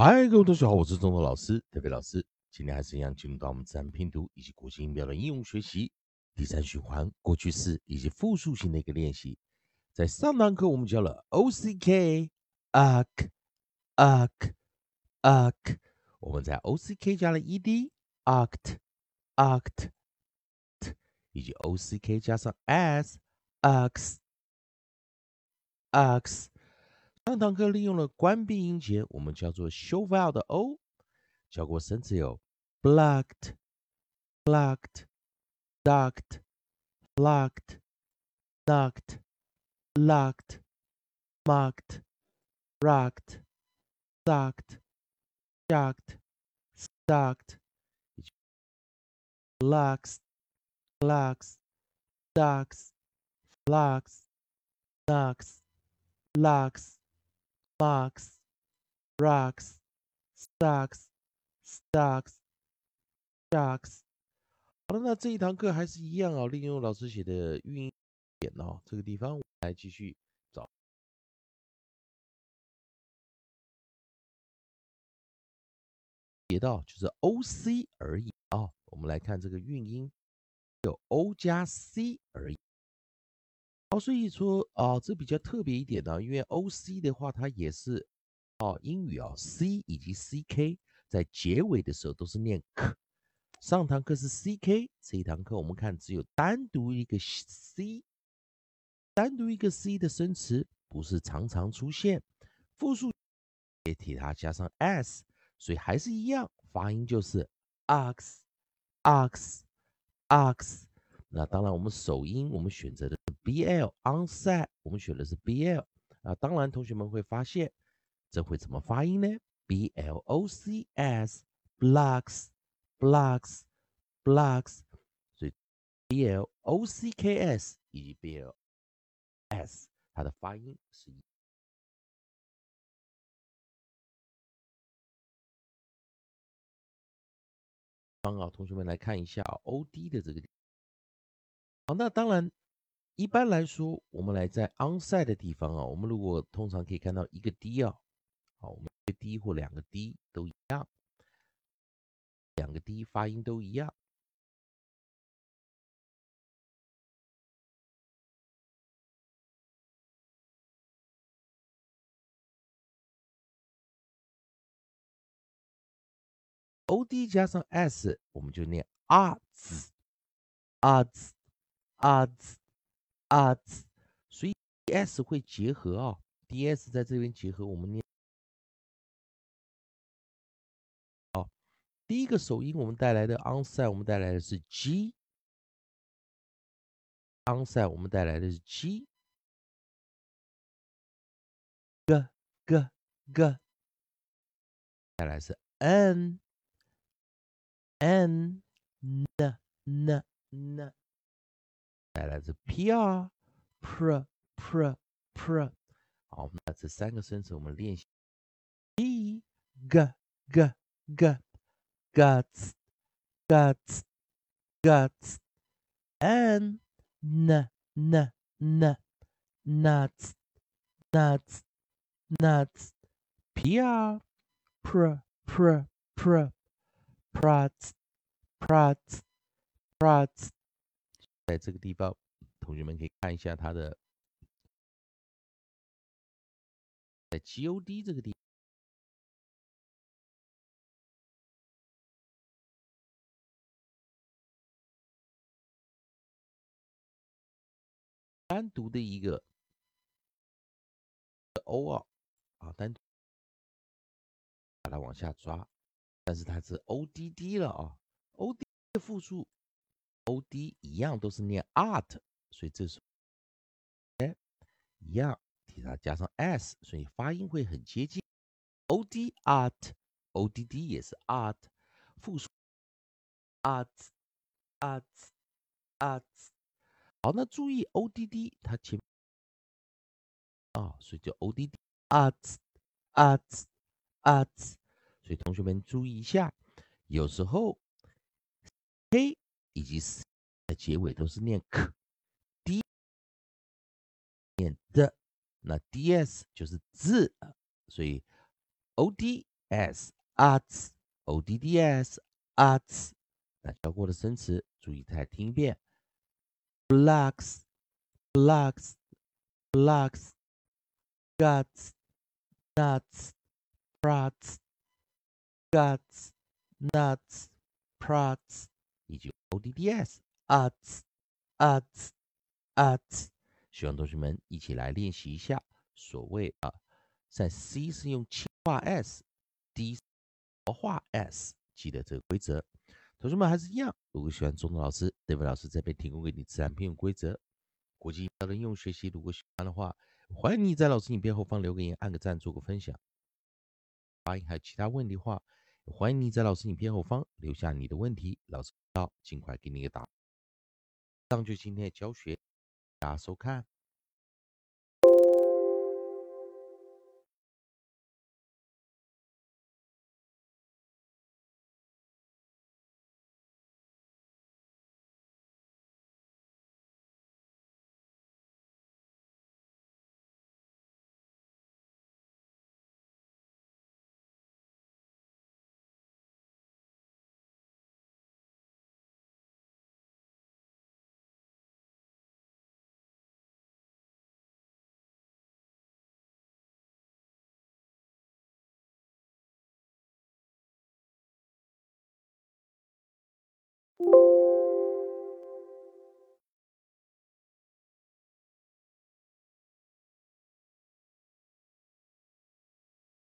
嗨，各位同学好，我是中国老师特别老师。今天还是一样进入到我们自然拼读以及国际音标的应用学习第三循环过去式以及复数型的一个练习。在上堂课我们教了 o c k a k a k a k，我们在 o c k 加了 e d act act，以及 o c k 加上 s ax ax。上堂课利用了关闭音节，我们叫做 show vowel 的 o，教过生词有 blocked、blocked、ducked、locked、knocked、locked、marked、rocked、sucked、shocked、stucked、locks、locks、ducks、flocks、knocks、locks。Box, rocks, stocks, stocks, shocks。好了，那这一堂课还是一样啊，利用老师写的韵音点哦，这个地方来继续找。写到就是 O C 而已啊，我们来看这个韵音，有 O 加 C 而已。好，所以说啊，这比较特别一点呢，因为 O C 的话，它也是哦，英语啊，C 以及 C K 在结尾的时候都是念 k。上堂课是 C K，这一堂课我们看只有单独一个 C，单独一个 C 的生词不是常常出现，复数也替它加上 S，所以还是一样，发音就是 ox，ox，ox。那当然，我们首音我们选择的是 B L onset，我们选的是 B L 啊。当然，同学们会发现这会怎么发音呢？B L O C S blocks blocks blocks，所以 B L O C K S 以及 B L S 它的发音是一。方啊，同学们来看一下 O D 的这个。好，那当然，一般来说，我们来在 onside 的地方啊，我们如果通常可以看到一个 d 啊，好，我们一个 d 或两个 d 都一样，两个 d 发音都一样，o d 加上 s，我们就念 a 字，a 字。啊兹啊兹，所以 D S 会结合啊，ds 在这边结合，我们念。第一个首音我们带来的 onside，我们带来的是 g，onside 我们带来的是 g，g g g，带来是 n n n n n。带来自 pr pr pr pr，好，那这三个生词我们练习：g g g g guts guts guts n n n n nuts nuts nuts pr pr pr pr prts prts prts 在这个地方，同学们可以看一下它的，在 G O D 这个地单独的一个 O 啊啊，单独把它往下抓，但是它是 O D D 了啊，O D 的复数。O D 一样都是念 art，所以这是哎一样，替它加上 s，所以发音会很接近。O D art，O D D 也是 art，复数 art，art，art。好，那注意 O D D 它前啊，所以就 O D D art，art，art。所以同学们注意一下，有时候 K。以及的结尾都是念 k，d 念的，那 ds 就是字，所以 od s arts o d d s arts。那教过的生词，注意再听一遍：blocks blocks blocks guts nuts prots guts nuts prots，o d d s arts arts arts。希望同学们一起来练习一下。所谓啊，在 C 是用轻化 S，D 活化 S，记得这个规则。同学们还是一样，如果喜欢中东老师，这位老师这边提供给你自然拼用规则、国际标的应用学习。如果喜欢的话，欢迎你在老师影片后方留个言、按个赞、做个分享。发音还有其他问题的话，欢迎你在老师影片后方留下你的问题，老师到尽快给你一个答。上就今天的教学，大家收看。